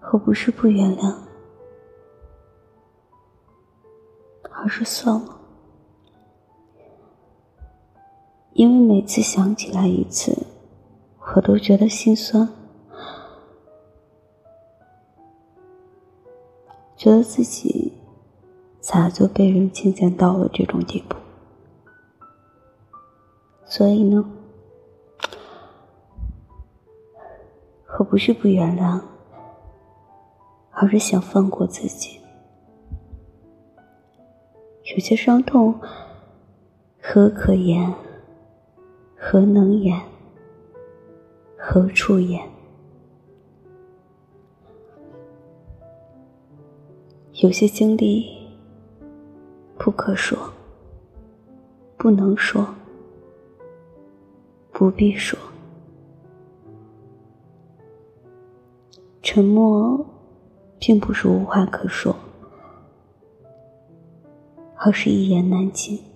何不是不原谅，而是算了。因为每次想起来一次，我都觉得心酸，觉得自己咋就被人轻贱到了这种地步？所以呢，我不是不原谅，而是想放过自己。有些伤痛，何可言？何能言？何处言？有些经历，不可说，不能说。不必说，沉默并不是无话可说，而是一言难尽。